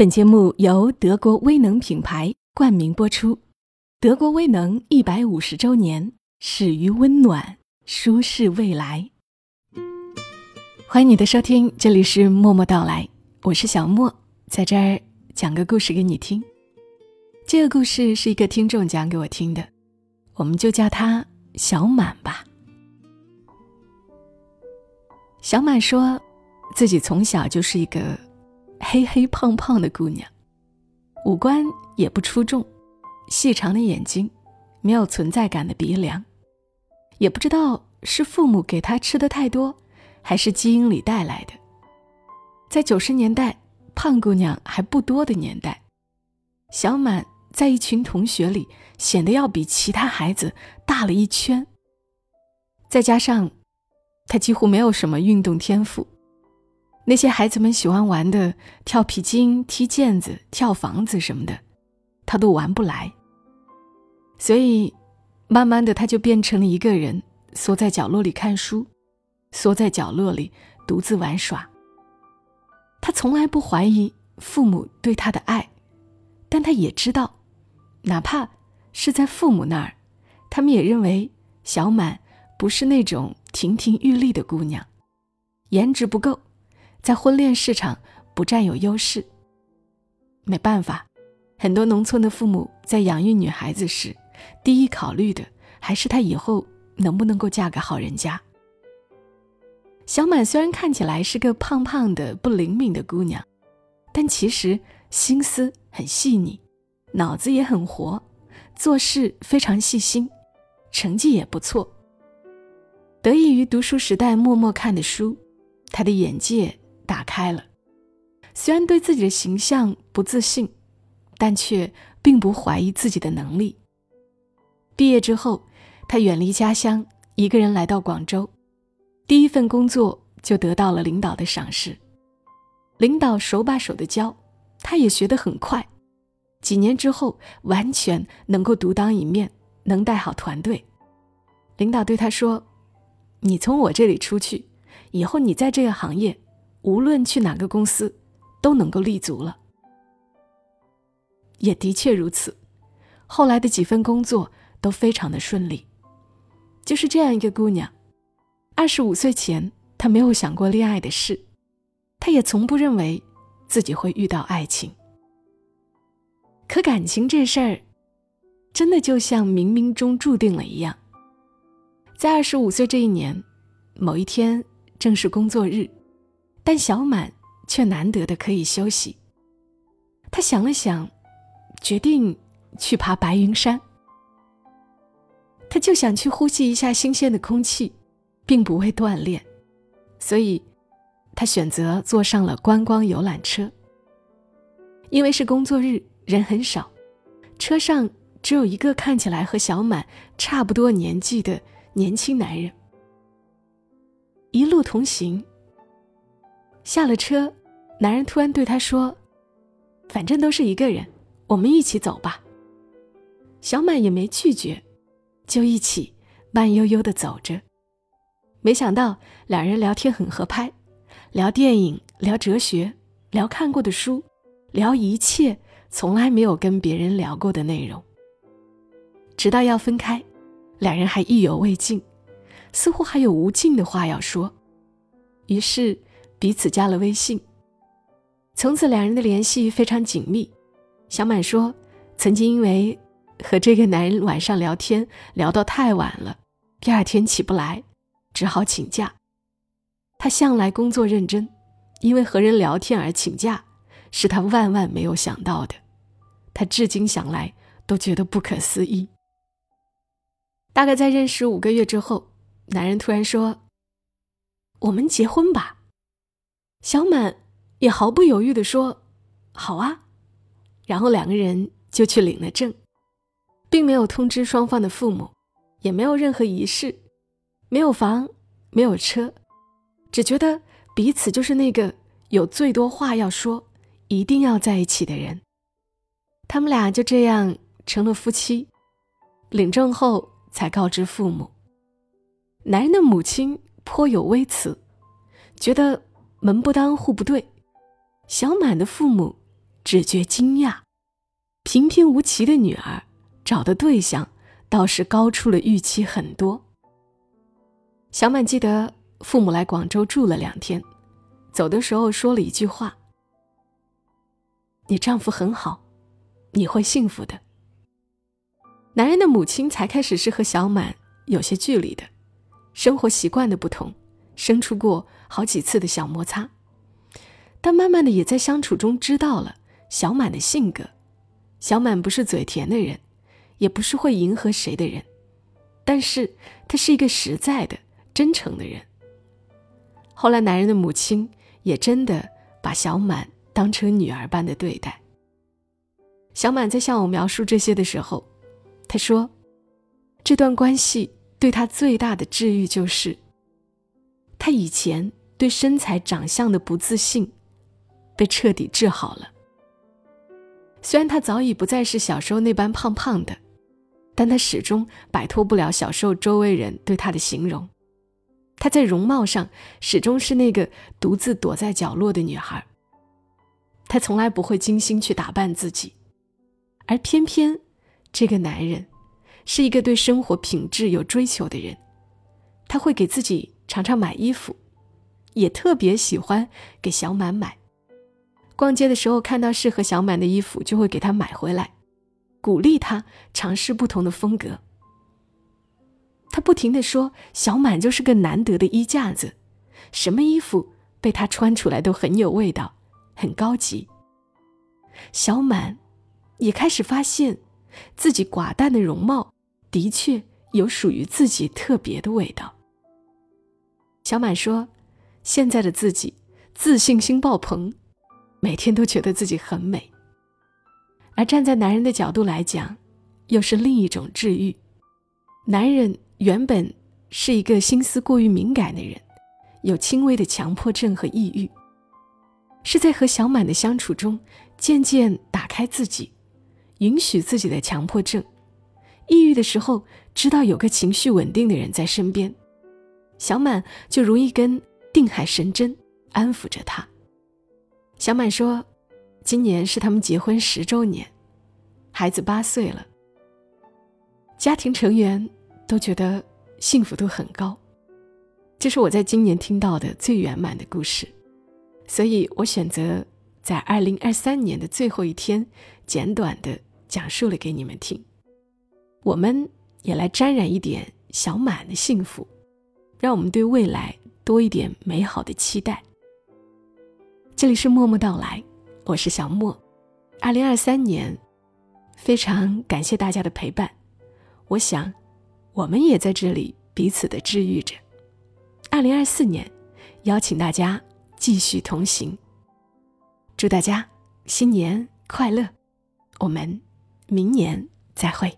本节目由德国威能品牌冠名播出。德国威能一百五十周年，始于温暖，舒适未来。欢迎你的收听，这里是默默到来，我是小莫，在这儿讲个故事给你听。这个故事是一个听众讲给我听的，我们就叫他小满吧。小满说自己从小就是一个。黑黑胖胖的姑娘，五官也不出众，细长的眼睛，没有存在感的鼻梁，也不知道是父母给她吃的太多，还是基因里带来的。在九十年代，胖姑娘还不多的年代，小满在一群同学里显得要比其他孩子大了一圈。再加上，她几乎没有什么运动天赋。那些孩子们喜欢玩的跳皮筋、踢毽子、跳房子什么的，他都玩不来。所以，慢慢的，他就变成了一个人，缩在角落里看书，缩在角落里独自玩耍。他从来不怀疑父母对他的爱，但他也知道，哪怕是在父母那儿，他们也认为小满不是那种亭亭玉立的姑娘，颜值不够。在婚恋市场不占有优势。没办法，很多农村的父母在养育女孩子时，第一考虑的还是她以后能不能够嫁个好人家。小满虽然看起来是个胖胖的、不灵敏的姑娘，但其实心思很细腻，脑子也很活，做事非常细心，成绩也不错。得益于读书时代默默看的书，她的眼界。打开了，虽然对自己的形象不自信，但却并不怀疑自己的能力。毕业之后，他远离家乡，一个人来到广州，第一份工作就得到了领导的赏识。领导手把手的教，他也学得很快。几年之后，完全能够独当一面，能带好团队。领导对他说：“你从我这里出去，以后你在这个行业。”无论去哪个公司，都能够立足了。也的确如此，后来的几份工作都非常的顺利。就是这样一个姑娘，二十五岁前她没有想过恋爱的事，她也从不认为自己会遇到爱情。可感情这事儿，真的就像冥冥中注定了一样。在二十五岁这一年，某一天正是工作日。但小满却难得的可以休息。他想了想，决定去爬白云山。他就想去呼吸一下新鲜的空气，并不会锻炼，所以，他选择坐上了观光游览车。因为是工作日，人很少，车上只有一个看起来和小满差不多年纪的年轻男人。一路同行。下了车，男人突然对他说：“反正都是一个人，我们一起走吧。”小满也没拒绝，就一起慢悠悠的走着。没想到两人聊天很合拍，聊电影，聊哲学，聊看过的书，聊一切从来没有跟别人聊过的内容。直到要分开，两人还意犹未尽，似乎还有无尽的话要说。于是。彼此加了微信，从此两人的联系非常紧密。小满说，曾经因为和这个男人晚上聊天聊到太晚了，第二天起不来，只好请假。他向来工作认真，因为和人聊天而请假，是他万万没有想到的。他至今想来都觉得不可思议。大概在认识五个月之后，男人突然说：“我们结婚吧。”小满也毫不犹豫地说：“好啊。”然后两个人就去领了证，并没有通知双方的父母，也没有任何仪式，没有房，没有车，只觉得彼此就是那个有最多话要说、一定要在一起的人。他们俩就这样成了夫妻。领证后才告知父母，男人的母亲颇有微词，觉得。门不当户不对，小满的父母只觉惊讶。平平无奇的女儿，找的对象倒是高出了预期很多。小满记得父母来广州住了两天，走的时候说了一句话：“你丈夫很好，你会幸福的。”男人的母亲才开始是和小满有些距离的，生活习惯的不同，生出过好几次的小摩擦，但慢慢的也在相处中知道了小满的性格。小满不是嘴甜的人，也不是会迎合谁的人，但是他是一个实在的、真诚的人。后来，男人的母亲也真的把小满当成女儿般的对待。小满在向我描述这些的时候，他说：“这段关系对他最大的治愈，就是他以前对身材长相的不自信，被彻底治好了。”虽然他早已不再是小时候那般胖胖的，但他始终摆脱不了小时候周围人对他的形容。他在容貌上始终是那个独自躲在角落的女孩。他从来不会精心去打扮自己，而偏偏这个男人是一个对生活品质有追求的人。他会给自己常常买衣服，也特别喜欢给小满买。逛街的时候看到适合小满的衣服，就会给他买回来，鼓励他尝试不同的风格。他不停的说：“小满就是个难得的衣架子，什么衣服被他穿出来都很有味道，很高级。”小满也开始发现，自己寡淡的容貌的确有属于自己特别的味道。小满说：“现在的自己自信心爆棚。”每天都觉得自己很美，而站在男人的角度来讲，又是另一种治愈。男人原本是一个心思过于敏感的人，有轻微的强迫症和抑郁，是在和小满的相处中渐渐打开自己，允许自己的强迫症。抑郁的时候，知道有个情绪稳定的人在身边，小满就如一根定海神针，安抚着他。小满说：“今年是他们结婚十周年，孩子八岁了。家庭成员都觉得幸福度很高，这是我在今年听到的最圆满的故事，所以我选择在二零二三年的最后一天，简短的讲述了给你们听。我们也来沾染一点小满的幸福，让我们对未来多一点美好的期待。”这里是默默到来，我是小莫。二零二三年，非常感谢大家的陪伴。我想，我们也在这里彼此的治愈着。二零二四年，邀请大家继续同行。祝大家新年快乐！我们明年再会。